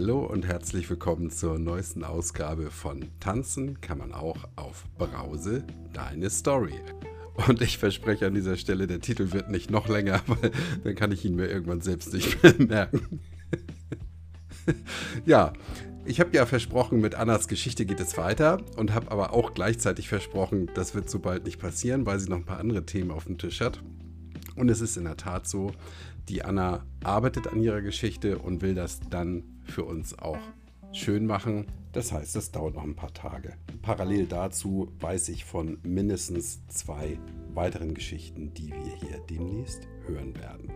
Hallo und herzlich willkommen zur neuesten Ausgabe von Tanzen kann man auch auf Brause, deine Story. Und ich verspreche an dieser Stelle, der Titel wird nicht noch länger, weil dann kann ich ihn mir irgendwann selbst nicht mehr merken. ja, ich habe ja versprochen, mit Annas Geschichte geht es weiter und habe aber auch gleichzeitig versprochen, das wird so bald nicht passieren, weil sie noch ein paar andere Themen auf dem Tisch hat. Und es ist in der Tat so, die Anna arbeitet an ihrer Geschichte und will das dann für uns auch schön machen. Das heißt, das dauert noch ein paar Tage. Parallel dazu weiß ich von mindestens zwei weiteren Geschichten, die wir hier demnächst hören werden.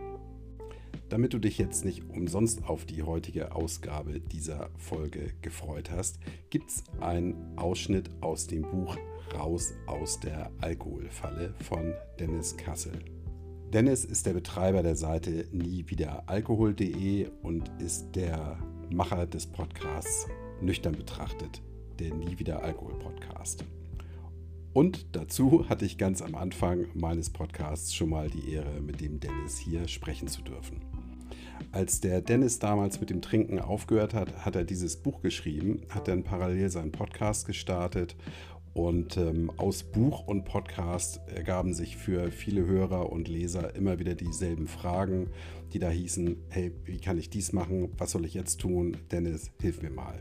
Damit du dich jetzt nicht umsonst auf die heutige Ausgabe dieser Folge gefreut hast, gibt es einen Ausschnitt aus dem Buch Raus aus der Alkoholfalle von Dennis Kassel. Dennis ist der Betreiber der Seite niewiederalkohol.de und ist der Macher des Podcasts Nüchtern betrachtet, der Nie wieder Alkohol Podcast. Und dazu hatte ich ganz am Anfang meines Podcasts schon mal die Ehre, mit dem Dennis hier sprechen zu dürfen. Als der Dennis damals mit dem Trinken aufgehört hat, hat er dieses Buch geschrieben, hat dann parallel seinen Podcast gestartet und ähm, aus Buch und Podcast ergaben sich für viele Hörer und Leser immer wieder dieselben Fragen, die da hießen, hey, wie kann ich dies machen? Was soll ich jetzt tun? Dennis, hilf mir mal.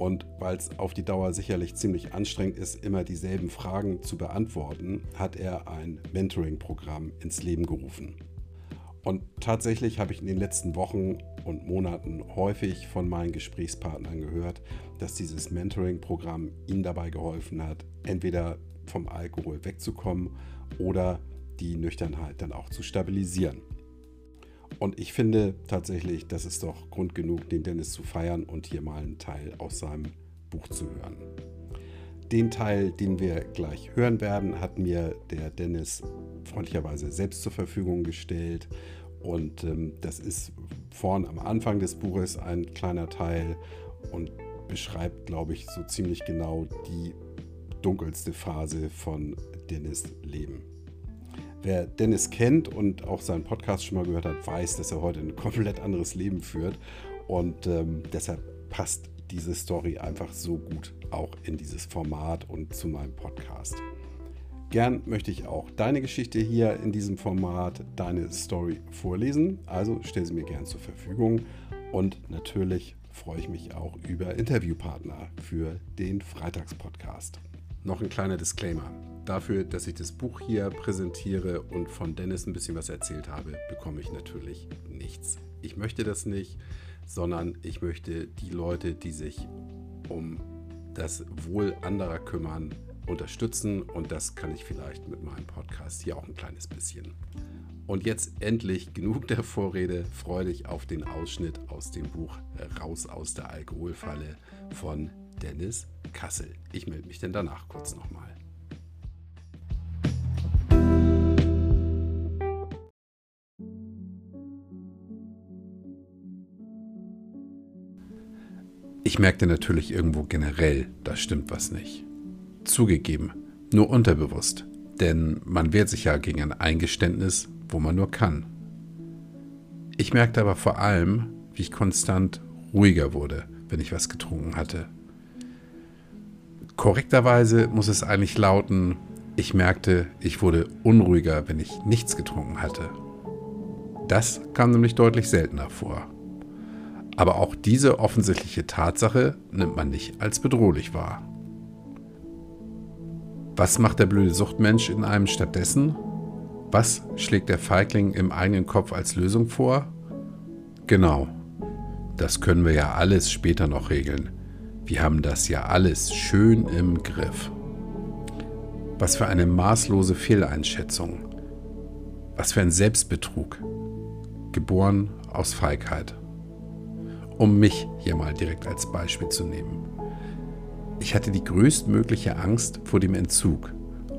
Und weil es auf die Dauer sicherlich ziemlich anstrengend ist, immer dieselben Fragen zu beantworten, hat er ein Mentoring-Programm ins Leben gerufen. Und tatsächlich habe ich in den letzten Wochen und Monaten häufig von meinen Gesprächspartnern gehört, dass dieses Mentoring-Programm ihnen dabei geholfen hat, entweder vom Alkohol wegzukommen oder die Nüchternheit dann auch zu stabilisieren. Und ich finde tatsächlich, das ist doch Grund genug, den Dennis zu feiern und hier mal einen Teil aus seinem Buch zu hören. Den Teil, den wir gleich hören werden, hat mir der Dennis freundlicherweise selbst zur Verfügung gestellt. Und ähm, das ist vorn am Anfang des Buches ein kleiner Teil und beschreibt, glaube ich, so ziemlich genau die dunkelste Phase von Dennis Leben. Wer Dennis kennt und auch seinen Podcast schon mal gehört hat, weiß, dass er heute ein komplett anderes Leben führt. Und ähm, deshalb passt diese Story einfach so gut auch in dieses Format und zu meinem Podcast. Gern möchte ich auch deine Geschichte hier in diesem Format, deine Story vorlesen. Also stell sie mir gern zur Verfügung. Und natürlich freue ich mich auch über Interviewpartner für den Freitagspodcast. Noch ein kleiner Disclaimer. Dafür, dass ich das Buch hier präsentiere und von Dennis ein bisschen was erzählt habe, bekomme ich natürlich nichts. Ich möchte das nicht sondern ich möchte die Leute, die sich um das Wohl anderer kümmern, unterstützen und das kann ich vielleicht mit meinem Podcast hier auch ein kleines bisschen. Und jetzt endlich genug der Vorrede, freue dich auf den Ausschnitt aus dem Buch Raus aus der Alkoholfalle von Dennis Kassel. Ich melde mich denn danach kurz nochmal. Ich merkte natürlich irgendwo generell, da stimmt was nicht. Zugegeben, nur unterbewusst, denn man wehrt sich ja gegen ein Eingeständnis, wo man nur kann. Ich merkte aber vor allem, wie ich konstant ruhiger wurde, wenn ich was getrunken hatte. Korrekterweise muss es eigentlich lauten, ich merkte, ich wurde unruhiger, wenn ich nichts getrunken hatte. Das kam nämlich deutlich seltener vor. Aber auch diese offensichtliche Tatsache nimmt man nicht als bedrohlich wahr. Was macht der blöde Suchtmensch in einem stattdessen? Was schlägt der Feigling im eigenen Kopf als Lösung vor? Genau, das können wir ja alles später noch regeln. Wir haben das ja alles schön im Griff. Was für eine maßlose Fehleinschätzung. Was für ein Selbstbetrug. Geboren aus Feigheit um mich hier mal direkt als Beispiel zu nehmen. Ich hatte die größtmögliche Angst vor dem Entzug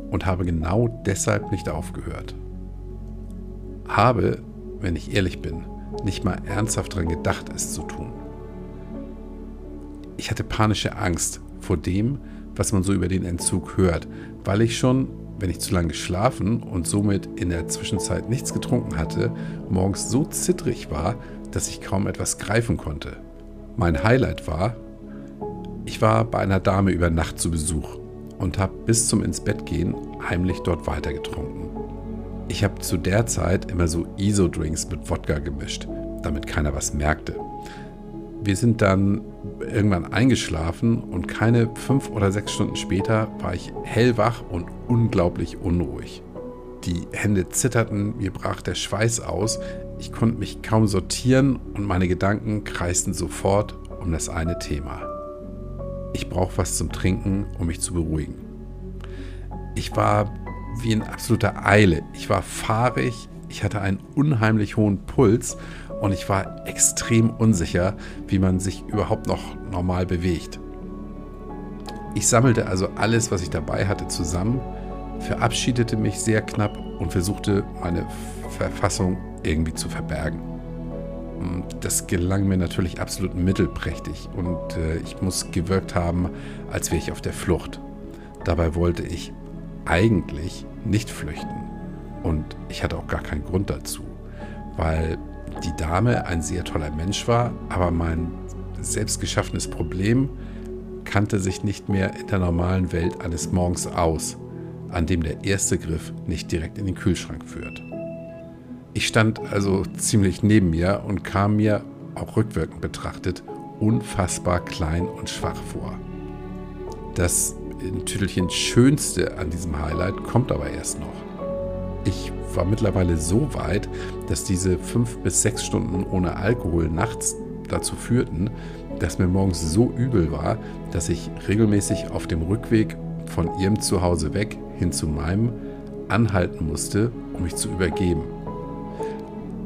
und habe genau deshalb nicht aufgehört. Habe, wenn ich ehrlich bin, nicht mal ernsthaft daran gedacht, es zu tun. Ich hatte panische Angst vor dem, was man so über den Entzug hört, weil ich schon, wenn ich zu lange geschlafen und somit in der Zwischenzeit nichts getrunken hatte, morgens so zittrig war, dass ich kaum etwas greifen konnte. Mein Highlight war, ich war bei einer Dame über Nacht zu Besuch und habe bis zum ins Bett gehen heimlich dort weitergetrunken. Ich habe zu der Zeit immer so ISO-Drinks mit Wodka gemischt, damit keiner was merkte. Wir sind dann irgendwann eingeschlafen und keine fünf oder sechs Stunden später war ich hellwach und unglaublich unruhig. Die Hände zitterten, mir brach der Schweiß aus, ich konnte mich kaum sortieren und meine Gedanken kreisten sofort um das eine Thema. Ich brauche was zum Trinken, um mich zu beruhigen. Ich war wie in absoluter Eile. Ich war fahrig, ich hatte einen unheimlich hohen Puls und ich war extrem unsicher, wie man sich überhaupt noch normal bewegt. Ich sammelte also alles, was ich dabei hatte, zusammen, verabschiedete mich sehr knapp und versuchte meine Verfassung irgendwie zu verbergen. Das gelang mir natürlich absolut mittelprächtig und äh, ich muss gewirkt haben, als wäre ich auf der Flucht. Dabei wollte ich eigentlich nicht flüchten und ich hatte auch gar keinen Grund dazu, weil die Dame ein sehr toller Mensch war, aber mein selbstgeschaffenes Problem kannte sich nicht mehr in der normalen Welt eines Morgens aus, an dem der erste Griff nicht direkt in den Kühlschrank führt. Ich stand also ziemlich neben mir und kam mir, auch rückwirkend betrachtet, unfassbar klein und schwach vor. Das in Tüdelchen Schönste an diesem Highlight kommt aber erst noch. Ich war mittlerweile so weit, dass diese fünf bis sechs Stunden ohne Alkohol nachts dazu führten, dass mir morgens so übel war, dass ich regelmäßig auf dem Rückweg von ihrem Zuhause weg hin zu meinem anhalten musste, um mich zu übergeben.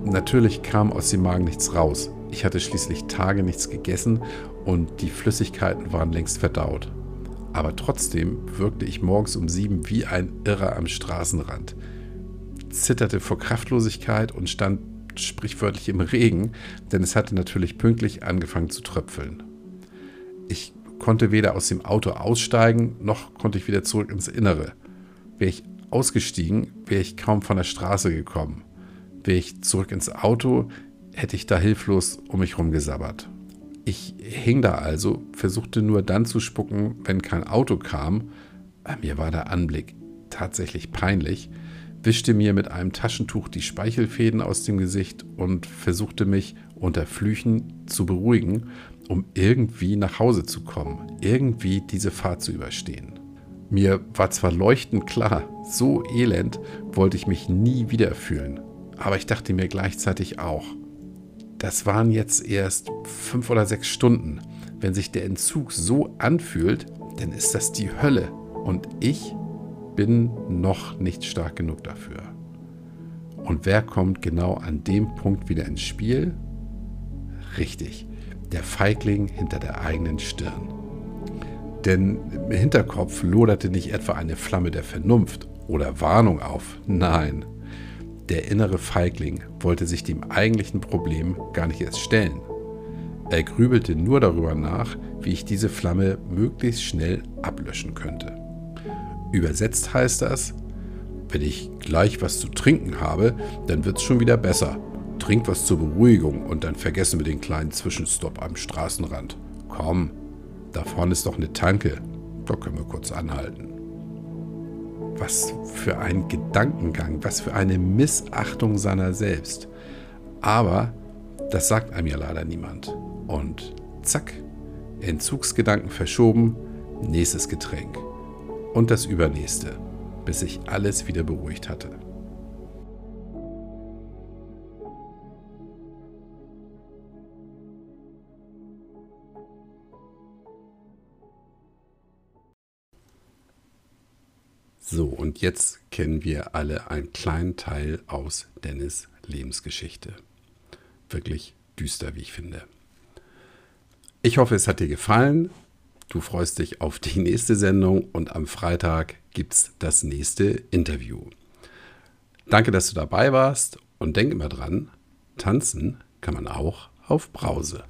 Natürlich kam aus dem Magen nichts raus. Ich hatte schließlich Tage nichts gegessen und die Flüssigkeiten waren längst verdaut. Aber trotzdem wirkte ich morgens um sieben wie ein Irrer am Straßenrand zitterte vor Kraftlosigkeit und stand sprichwörtlich im Regen, denn es hatte natürlich pünktlich angefangen zu tröpfeln. Ich konnte weder aus dem Auto aussteigen, noch konnte ich wieder zurück ins Innere. Wäre ich ausgestiegen, wäre ich kaum von der Straße gekommen. Ich zurück ins Auto, hätte ich da hilflos um mich rumgesabbert. Ich hing da also, versuchte nur dann zu spucken, wenn kein Auto kam. Mir war der Anblick tatsächlich peinlich wischte mir mit einem Taschentuch die Speichelfäden aus dem Gesicht und versuchte mich unter Flüchen zu beruhigen, um irgendwie nach Hause zu kommen, irgendwie diese Fahrt zu überstehen. Mir war zwar leuchtend klar, so elend wollte ich mich nie wieder fühlen, aber ich dachte mir gleichzeitig auch, das waren jetzt erst fünf oder sechs Stunden. Wenn sich der Entzug so anfühlt, dann ist das die Hölle. Und ich bin noch nicht stark genug dafür. Und wer kommt genau an dem Punkt wieder ins Spiel? Richtig, der Feigling hinter der eigenen Stirn. Denn im Hinterkopf loderte nicht etwa eine Flamme der Vernunft oder Warnung auf, nein, der innere Feigling wollte sich dem eigentlichen Problem gar nicht erst stellen. Er grübelte nur darüber nach, wie ich diese Flamme möglichst schnell ablöschen könnte. Übersetzt heißt das, wenn ich gleich was zu trinken habe, dann wird es schon wieder besser. Trink was zur Beruhigung und dann vergessen wir den kleinen Zwischenstopp am Straßenrand. Komm, da vorne ist doch eine Tanke. Da können wir kurz anhalten. Was für ein Gedankengang, was für eine Missachtung seiner selbst. Aber das sagt einem ja leider niemand. Und zack, Entzugsgedanken verschoben, nächstes Getränk und das übernächste, bis sich alles wieder beruhigt hatte. So, und jetzt kennen wir alle einen kleinen Teil aus Dennis Lebensgeschichte. Wirklich düster, wie ich finde. Ich hoffe, es hat dir gefallen. Du freust dich auf die nächste Sendung und am Freitag gibt es das nächste Interview. Danke, dass du dabei warst und denk immer dran, tanzen kann man auch auf Brause.